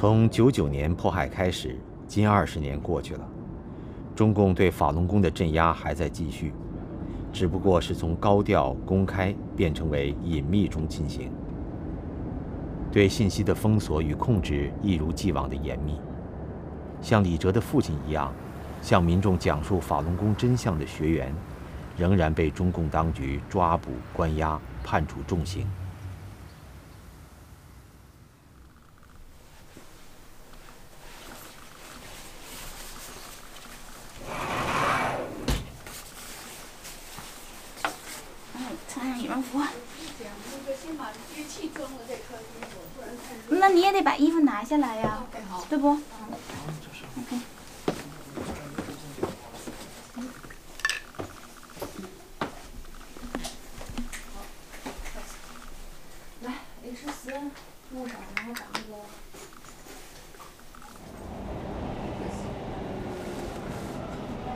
从九九年迫害开始，近二十年过去了，中共对法轮功的镇压还在继续，只不过是从高调公开变成为隐秘中进行。对信息的封锁与控制一如既往的严密。像李哲的父亲一样，向民众讲述法轮功真相的学员，仍然被中共当局抓捕、关押、判处重刑。穿上羽绒服。那你也得把衣服拿下来呀，对不？OK。来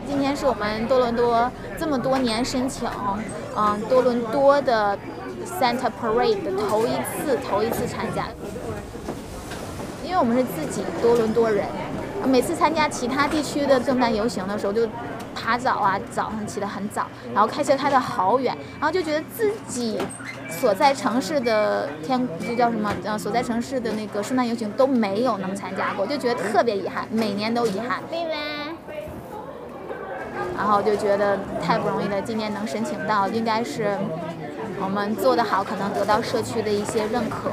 今天是我们多伦多这么多年申请，嗯，多伦多的 Santa Parade 的头一次，头一次参加。因为我们是自己多伦多人，每次参加其他地区的圣诞游行的时候，就爬早啊，早上起得很早，然后开车开得好远，然后就觉得自己所在城市的天，就叫什么？呃，所在城市的那个圣诞游行都没有能参加过，就觉得特别遗憾，每年都遗憾。然后就觉得太不容易了，今年能申请到，应该是我们做得好，可能得到社区的一些认可。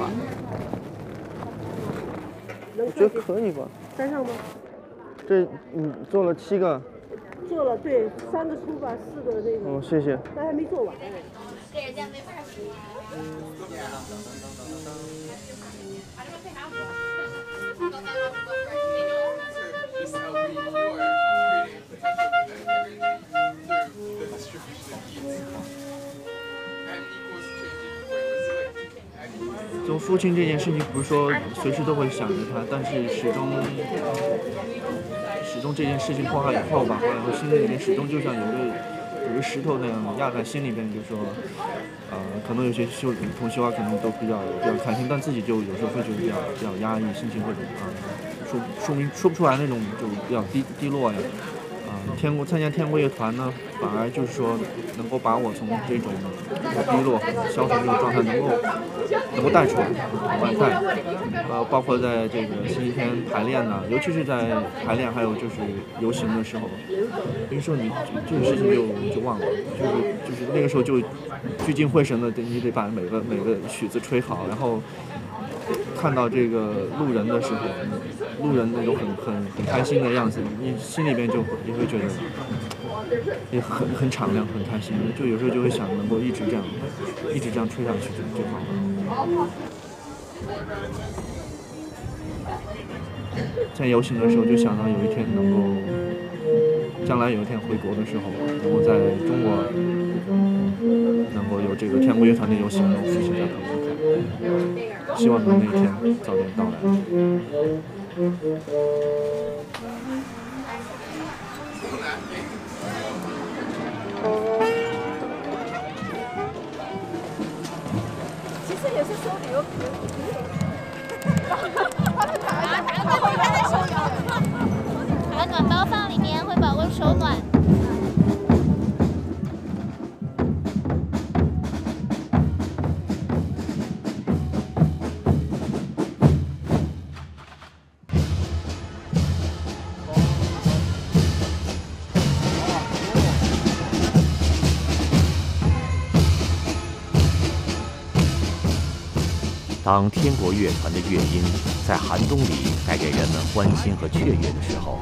我觉得可以吧。山上吗？这你做了七个。做了，对，三个出吧，四个那个。哦，谢谢。但还没做完。给人家没法做父亲这件事情，不是说随时都会想着他，但是始终，始终这件事情破坏以后吧，然后心里面始终就像有个有个石头那样压在心里边，就说，呃，可能有些修同学啊，可能都比较比较开心，但自己就有时候会觉得比较比较压抑，心情会啊，说说明说不出来那种就比较低低落呀。天国参加天国乐团呢，反而就是说能够把我从这种低落、消沉这种状态能够能够带出来，往外带。呃，包括在这个星期天排练呢，尤其是在排练还有就是游行的时候，有时候你这个事情就就忘了，就是就是那个时候就聚精会神的，你得把每个每个曲子吹好，然后。看到这个路人的时候，路人那种很很很开心的样子，你心里边就也会觉得也很很敞亮，很开心。就有时候就会想，能够一直这样，一直这样吹下去就就好了。在游行的时候，就想到有一天能够，将来有一天回国的时候，能够在中国能够有这个天国乐团的游行，能复兴在旁边看。希望能那一天早点到来。其实也是收旅游。把暖包放里面，会保温当天国乐团的乐音在寒冬里带给人们欢欣和雀跃的时候，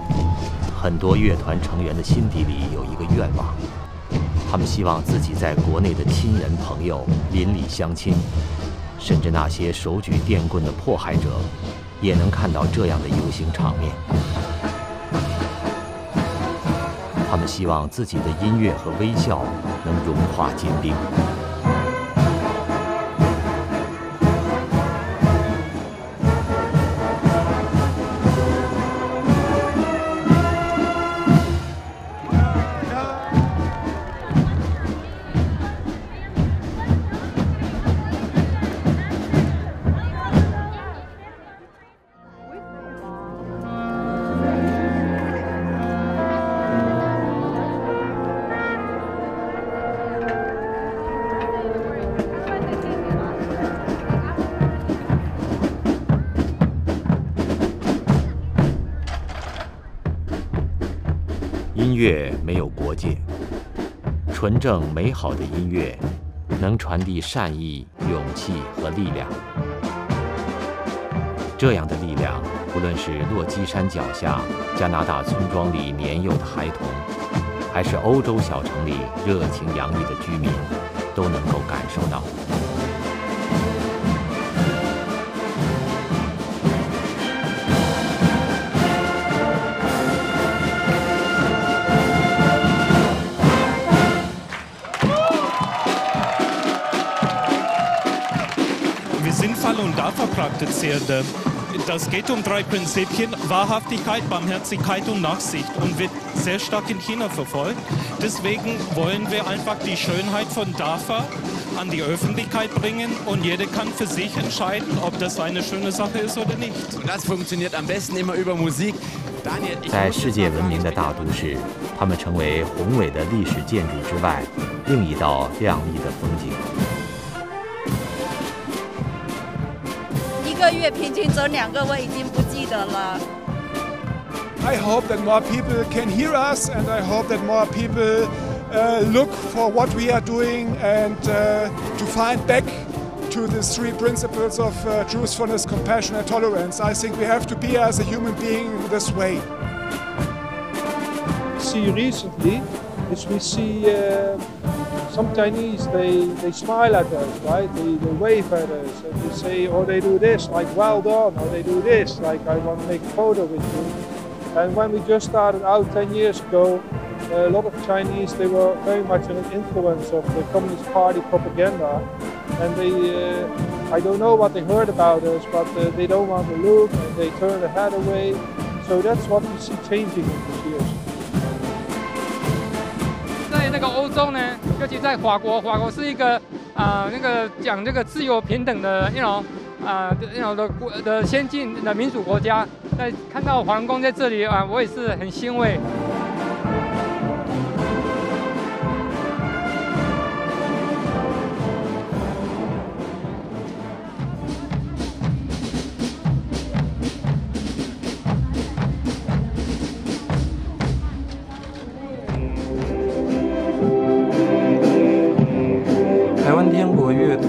很多乐团成员的心底里有一个愿望，他们希望自己在国内的亲人朋友邻里乡亲，甚至那些手举电棍的迫害者，也能看到这样的游行场面。他们希望自己的音乐和微笑能融化坚冰。乐没有国界，纯正美好的音乐能传递善意、勇气和力量。这样的力量，无论是落基山脚下加拿大村庄里年幼的孩童，还是欧洲小城里热情洋溢的居民，都能够感受到。Praktizierende. Das geht um drei Prinzipien, Wahrhaftigkeit, Barmherzigkeit und Nachsicht und wird sehr stark in China verfolgt. Deswegen wollen wir einfach die Schönheit von DAFA an die Öffentlichkeit bringen und jeder kann für sich entscheiden, ob das eine schöne Sache ist oder nicht. Und das funktioniert am besten immer über Musik. Daniel, 在世界闻名的大都市，它们成为宏伟的历史建筑之外另一道亮丽的风景。 月平均走两个，我已经不记得了。I hope that more people can hear us, and I hope that more people uh, look for what we are doing and uh, to find back to the three principles of uh, truthfulness, compassion, and tolerance. I think we have to be as a human being in this way. See recently is we see uh, some Chinese, they, they smile at us, right? They, they wave at us and they say, or they do this, like well done, or they do this, like I want to make a photo with you. And when we just started out 10 years ago, a lot of Chinese, they were very much an influence of the Communist Party propaganda. And they, uh, I don't know what they heard about us, but uh, they don't want to look and they turn their head away. So that's what we see changing in these years. 在那个欧洲呢，尤其在法国，法国是一个啊，那个讲这个自由平等的那种啊，那种的国的先进的民主国家。在看到皇宫在这里啊，我也是很欣慰。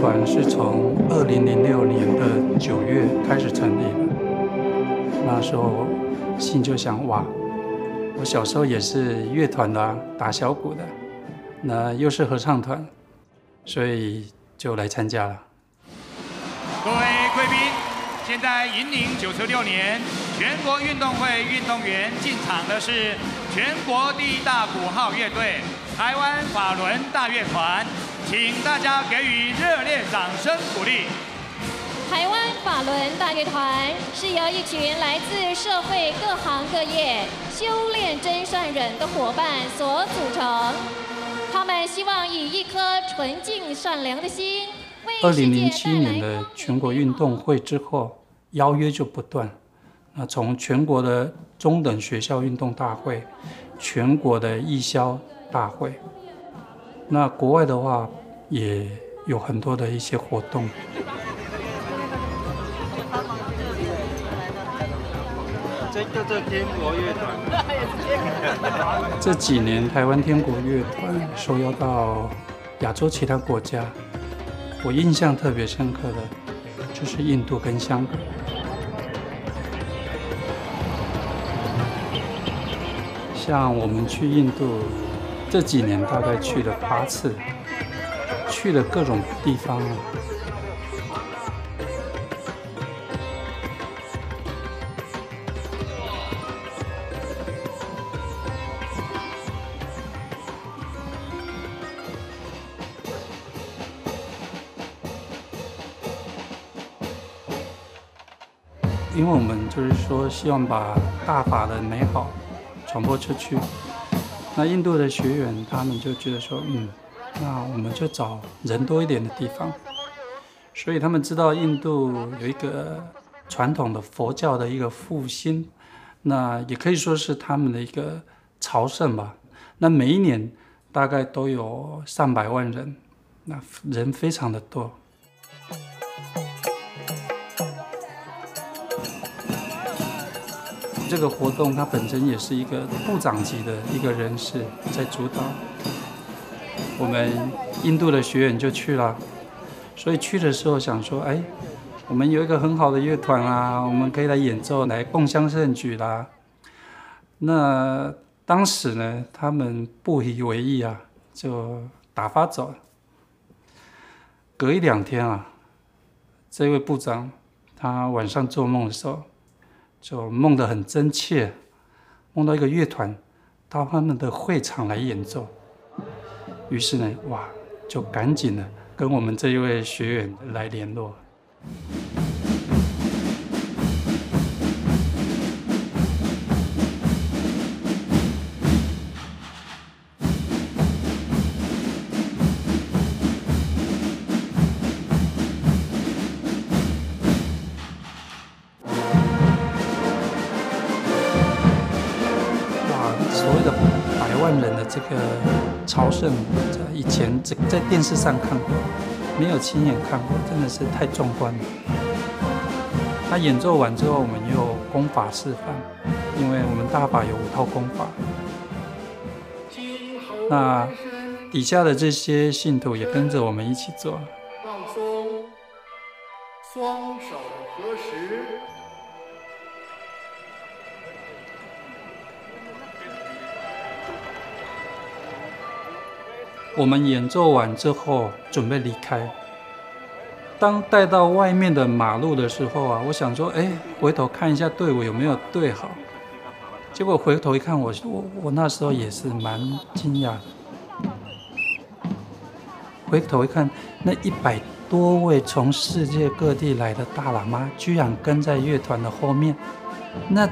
团是从二零零六年的九月开始成立的。那时候心就想：哇，我小时候也是乐团的，打小鼓的，那又是合唱团，所以就来参加了。各位贵宾，现在引领九十六年全国运动会运动员进场的是全国第一大鼓号乐队——台湾法轮大乐团。请大家给予热烈掌声鼓励。台湾法轮大乐团是由一群来自社会各行各业修炼真善忍的伙伴所组成。他们希望以一颗纯净善良的心，二零零七年的全国运动会之后，邀约就不断。那从全国的中等学校运动大会，全国的艺校大会。那国外的话，也有很多的一些活动。这个这天国乐团，这几年台湾天国乐团受邀到亚洲其他国家，我印象特别深刻的，就是印度跟香港。像我们去印度。这几年大概去了八次，去了各种地方。因为我们就是说，希望把大法的美好传播出去。那印度的学员他们就觉得说，嗯，那我们就找人多一点的地方。所以他们知道印度有一个传统的佛教的一个复兴，那也可以说是他们的一个朝圣吧。那每一年大概都有上百万人，那人非常的多。这个活动它本身也是一个部长级的一个人士在主导。我们印度的学员就去了，所以去的时候想说，哎，我们有一个很好的乐团啊，我们可以来演奏，来共襄盛举啦。那当时呢，他们不以为意啊，就打发走了。隔一两天啊，这位部长他晚上做梦的时候，就梦得很真切，梦到一个乐团到他们的会场来演奏。于是呢，哇，就赶紧的跟我们这一位学员来联络。在电视上看过，没有亲眼看过，真的是太壮观了。他演奏完之后，我们又功法示范，因为我们大法有五套功法。那底下的这些信徒也跟着我们一起做。放松，双我们演奏完之后，准备离开。当带到外面的马路的时候啊，我想说，哎，回头看一下队伍有没有对好。结果回头一看，我我我那时候也是蛮惊讶。回头一看，那一百多位从世界各地来的大喇嘛，居然跟在乐团的后面。那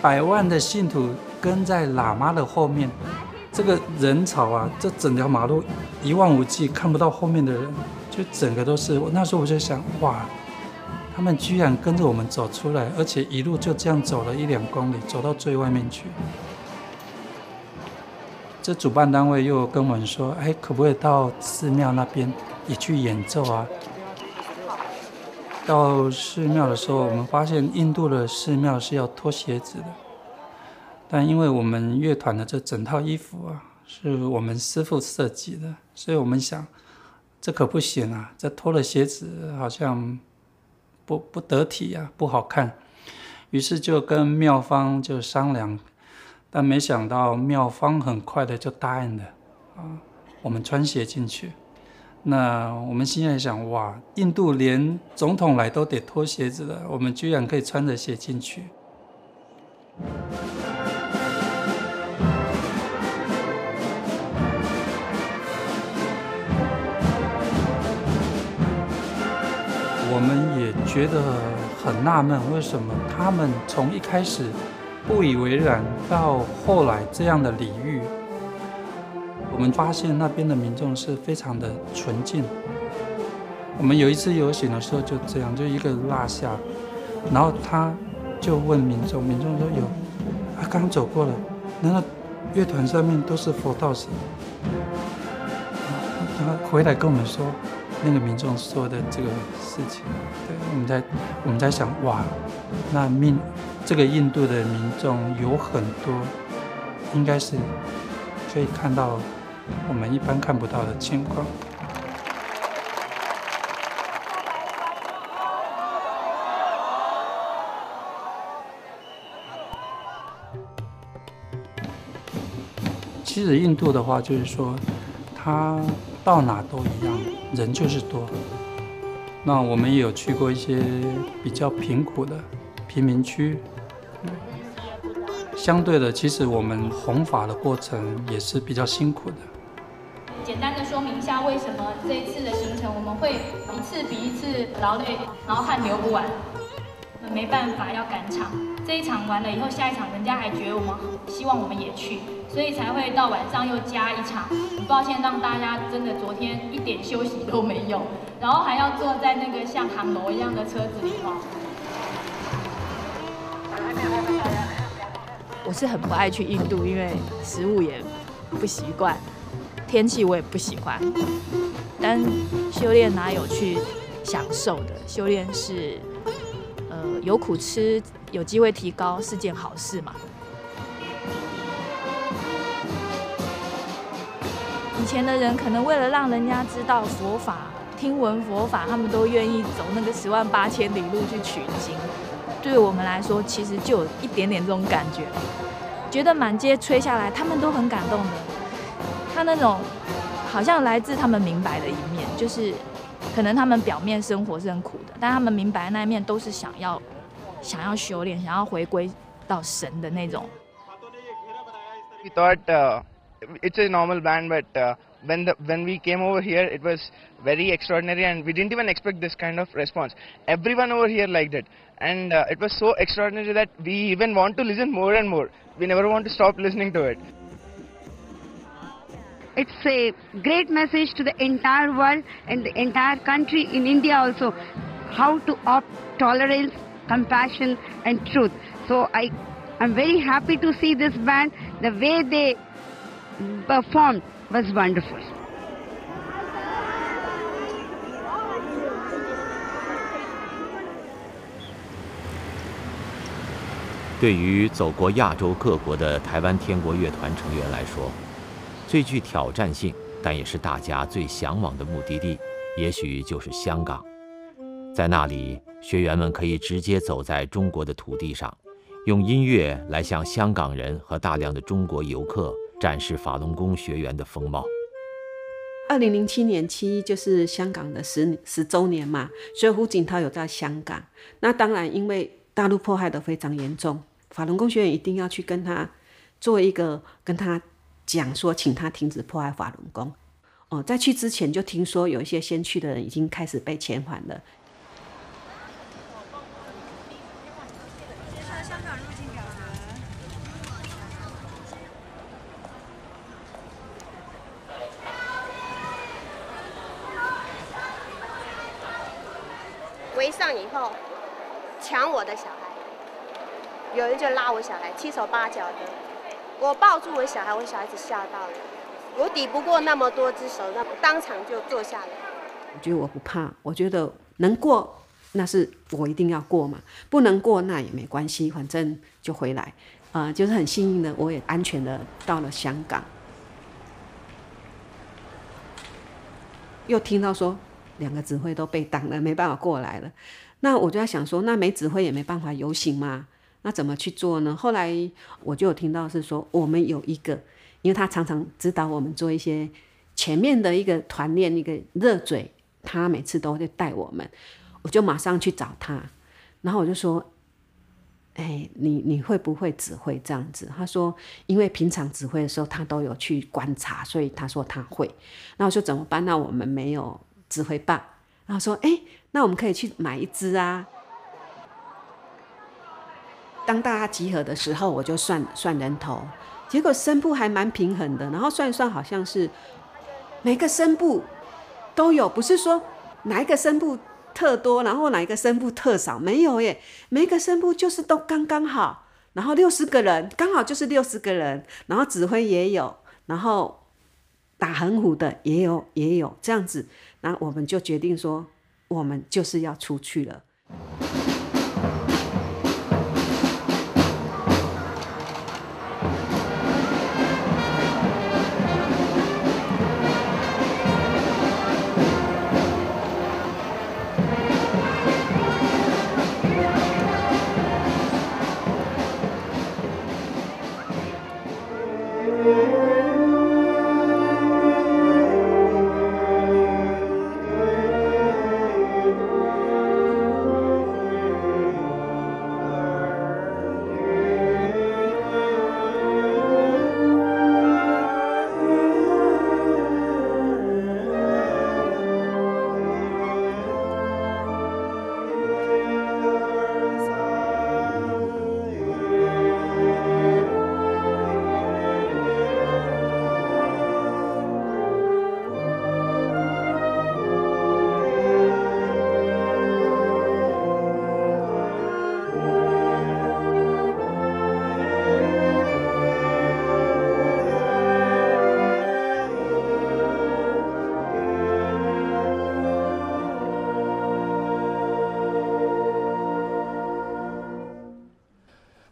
百万的信徒跟在喇嘛的后面。这个人潮啊，这整条马路一望无际，看不到后面的人，就整个都是。我那时候我就想，哇，他们居然跟着我们走出来，而且一路就这样走了一两公里，走到最外面去。这主办单位又跟我们说，哎，可不可以到寺庙那边也去演奏啊？到寺庙的时候，我们发现印度的寺庙是要脱鞋子的。但因为我们乐团的这整套衣服啊，是我们师傅设计的，所以我们想，这可不行啊！这脱了鞋子好像不不得体啊，不好看。于是就跟妙方就商量，但没想到妙方很快的就答应了啊，我们穿鞋进去。那我们现在想，哇，印度连总统来都得脱鞋子了，我们居然可以穿着鞋进去。我们也觉得很纳闷，为什么他们从一开始不以为然，到后来这样的礼遇，我们发现那边的民众是非常的纯净。我们有一次游行的时候就这样，就一个落下，然后他就问民众，民众说有，他刚走过了，难道乐团上面都是佛道士？他回来跟我们说。那个民众说的这个事情，对，我们在我们在想，哇，那民这个印度的民众有很多，应该是可以看到我们一般看不到的情况。其实印度的话，就是说，它到哪都一样。人就是多，那我们也有去过一些比较贫苦的贫民区。相对的，其实我们弘法的过程也是比较辛苦的。简单的说明一下，为什么这一次的行程我们会一次比一次劳累，然后汗流不完，没办法要赶场。这一场完了以后，下一场人家还觉得我们希望我们也去。所以才会到晚上又加一场，很抱歉让大家真的昨天一点休息都没有，然后还要坐在那个像航楼一样的车子里头。我是很不爱去印度，因为食物也不习惯，天气我也不喜欢。但修炼哪有去享受的？修炼是，呃，有苦吃有机会提高是件好事嘛。以前的人可能为了让人家知道佛法、听闻佛法，他们都愿意走那个十万八千里路去取经。对我们来说，其实就有一点点这种感觉，觉得满街吹下来，他们都很感动的。他那种好像来自他们明白的一面，就是可能他们表面生活是很苦的，但他们明白那一面都是想要想要修炼、想要回归到神的那种。We thought uh, it's a normal band, but uh, when the when we came over here, it was very extraordinary, and we didn't even expect this kind of response. Everyone over here liked it, and uh, it was so extraordinary that we even want to listen more and more. We never want to stop listening to it. It's a great message to the entire world and the entire country in India also how to opt tolerance, compassion, and truth. So I, I'm very happy to see this band. The way they performed was wonderful. 对于走过亚洲各国的台湾天国乐团成员来说，最具挑战性，但也是大家最向往的目的地，也许就是香港。在那里，学员们可以直接走在中国的土地上，用音乐来向香港人和大量的中国游客展示法轮功学员的风貌。二零零七年七一就是香港的十十周年嘛，所以胡锦涛有在香港。那当然，因为大陆迫害的非常严重，法轮功学员一定要去跟他做一个跟他讲说，请他停止迫害法轮功。哦，在去之前就听说有一些先去的人已经开始被遣返了。围上以后，抢我的小孩，有人就拉我小孩，七手八脚的。我抱住我小孩，我小孩子吓到了，我抵不过那么多只手，那当场就坐下来。我觉得我不怕，我觉得能过，那是我一定要过嘛，不能过那也没关系，反正就回来。啊、就是很幸运的，我也安全的到了香港。又听到说两个指挥都被挡了，没办法过来了。那我就在想说，那没指挥也没办法游行嘛，那怎么去做呢？后来我就有听到是说，我们有一个，因为他常常指导我们做一些前面的一个团练，一个热嘴，他每次都会带我们，我就马上去找他，然后我就说。哎，你你会不会指挥这样子？他说，因为平常指挥的时候他都有去观察，所以他说他会。那我说怎么办？那我们没有指挥棒。然后说，哎，那我们可以去买一支啊。当大家集合的时候，我就算算人头，结果声部还蛮平衡的。然后算一算，好像是每个声部都有，不是说哪一个声部。特多，然后哪一个声部特少？没有耶，每个声部就是都刚刚好，然后六十个人刚好就是六十个人，然后指挥也有，然后打横虎的也有也有这样子，然后我们就决定说，我们就是要出去了。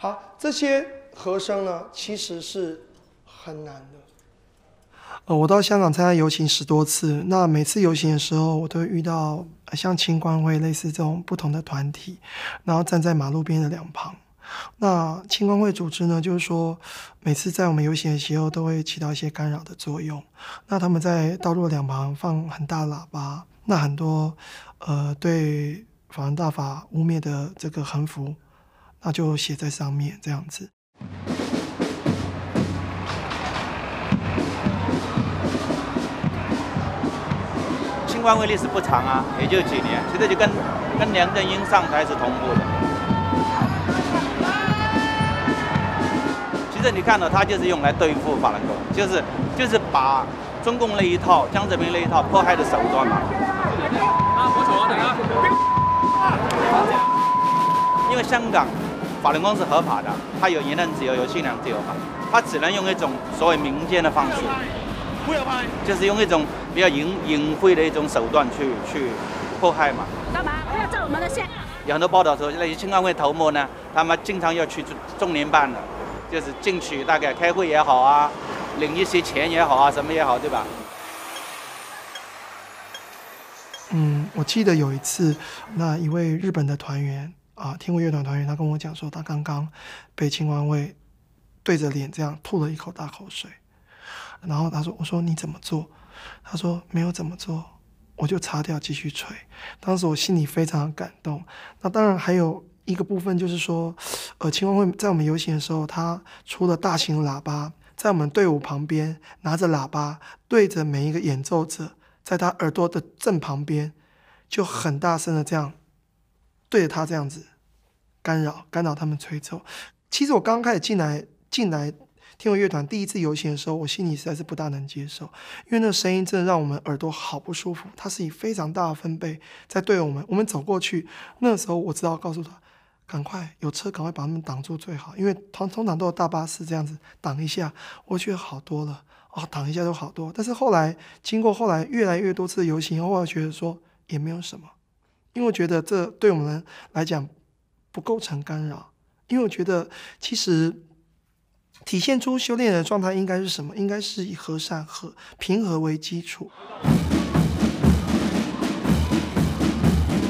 好这些和声呢，其实是很难的。呃，我到香港参加游行十多次，那每次游行的时候，我都会遇到像青光会类似这种不同的团体，然后站在马路边的两旁。那青光会组织呢，就是说每次在我们游行的时候，都会起到一些干扰的作用。那他们在道路两旁放很大喇叭，那很多呃对法轮大法污蔑的这个横幅，那就写在上面这样子。青光会历史不长啊，也就几年，其实就跟跟梁振英上台是同步的。其实你看到，他就是用来对付法轮功，就是就是把中共那一套、江泽民那一套迫害的手段嘛。因为香港法轮功是合法的，他有言论自由、有信仰自由嘛，他只能用一种所谓民间的方式，就是用一种比较隐隐晦的一种手段去去迫害嘛。干嘛？不要照我们的线。有很多报道说，那些青光会头目呢，他们经常要去中联办的，就是进去大概开会也好啊，领一些钱也好啊，什么也好，对吧？嗯，我记得有一次，那一位日本的团员啊，天国乐团团员，他跟我讲说，他刚刚被青光会对着脸这样吐了一口大口水，然后他说：“我说你怎么做？”他说：“没有怎么做，我就擦掉继续吹。”当时我心里非常感动。那当然还有一个部分就是说，呃，青光会在我们游行的时候，他出了大型喇叭，在我们队伍旁边拿着喇叭对着每一个演奏者。在他耳朵的正旁边，就很大声的这样对着他这样子干扰干扰他们吹奏。其实我刚开始进来进来天文乐团第一次游行的时候，我心里实在是不大能接受，因为那声音真的让我们耳朵好不舒服。它是以非常大的分贝在对我们，我们走过去，那时候我知道告诉他，赶快有车赶快把他们挡住最好，因为通通常都有大巴士这样子挡一下，我觉得好多了。哦，挡一下就好多，但是后来经过后来越来越多次的游行，后来觉得说也没有什么，因为我觉得这对我们来讲不构成干扰，因为我觉得其实体现出修炼的状态应该是什么？应该是以和善和平和为基础。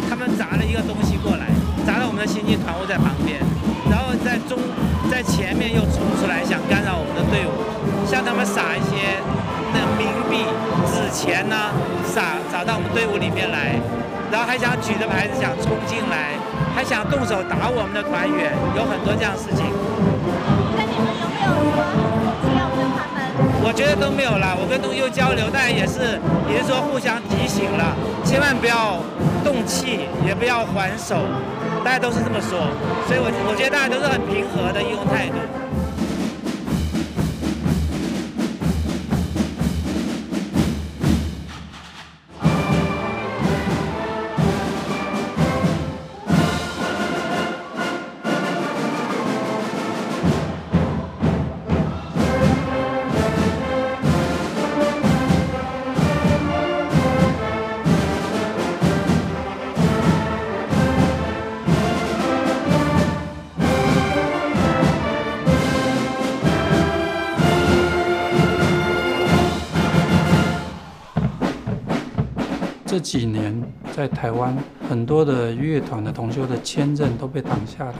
他们砸了一个东西过来，砸到我们的先进团伙在旁边，然后在中在前面又冲出来想干扰我们的队伍。向他们撒一些那冥币、纸钱呢，撒撒到我们队伍里面来，然后还想举着牌子想冲进来，还想动手打我们的团员，有很多这样事情。那你们有没有说要跟他们？我觉得都没有了，我跟东佑交流，但也是也是说互相提醒了，千万不要动气，也不要还手，大家都是这么说，所以我我觉得大家都是很平和的一种态度。这几年在台湾，很多的乐团的同修的签证都被挡下来，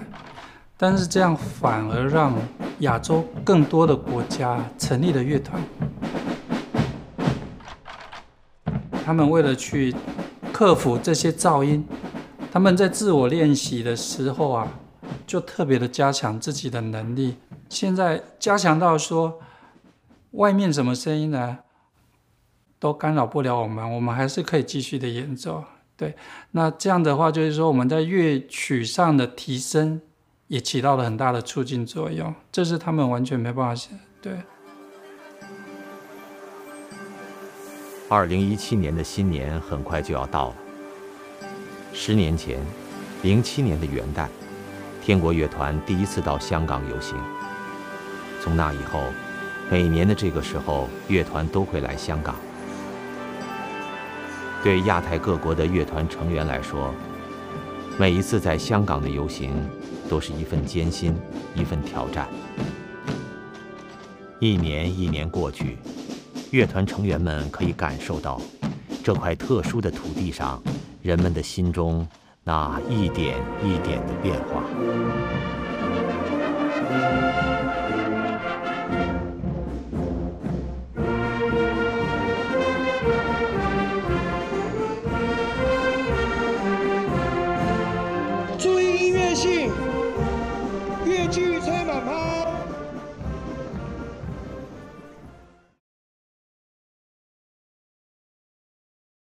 但是这样反而让亚洲更多的国家成立了乐团。他们为了去克服这些噪音，他们在自我练习的时候啊，就特别的加强自己的能力。现在加强到说，外面什么声音呢？都干扰不了我们，我们还是可以继续的演奏。对，那这样的话，就是说我们在乐曲上的提升也起到了很大的促进作用，这是他们完全没办法想。对。二零一七年的新年很快就要到了。十年前，零七年的元旦，天国乐团第一次到香港游行。从那以后，每年的这个时候，乐团都会来香港。对亚太各国的乐团成员来说，每一次在香港的游行，都是一份艰辛，一份挑战。一年一年过去，乐团成员们可以感受到这块特殊的土地上人们的心中那一点一点的变化。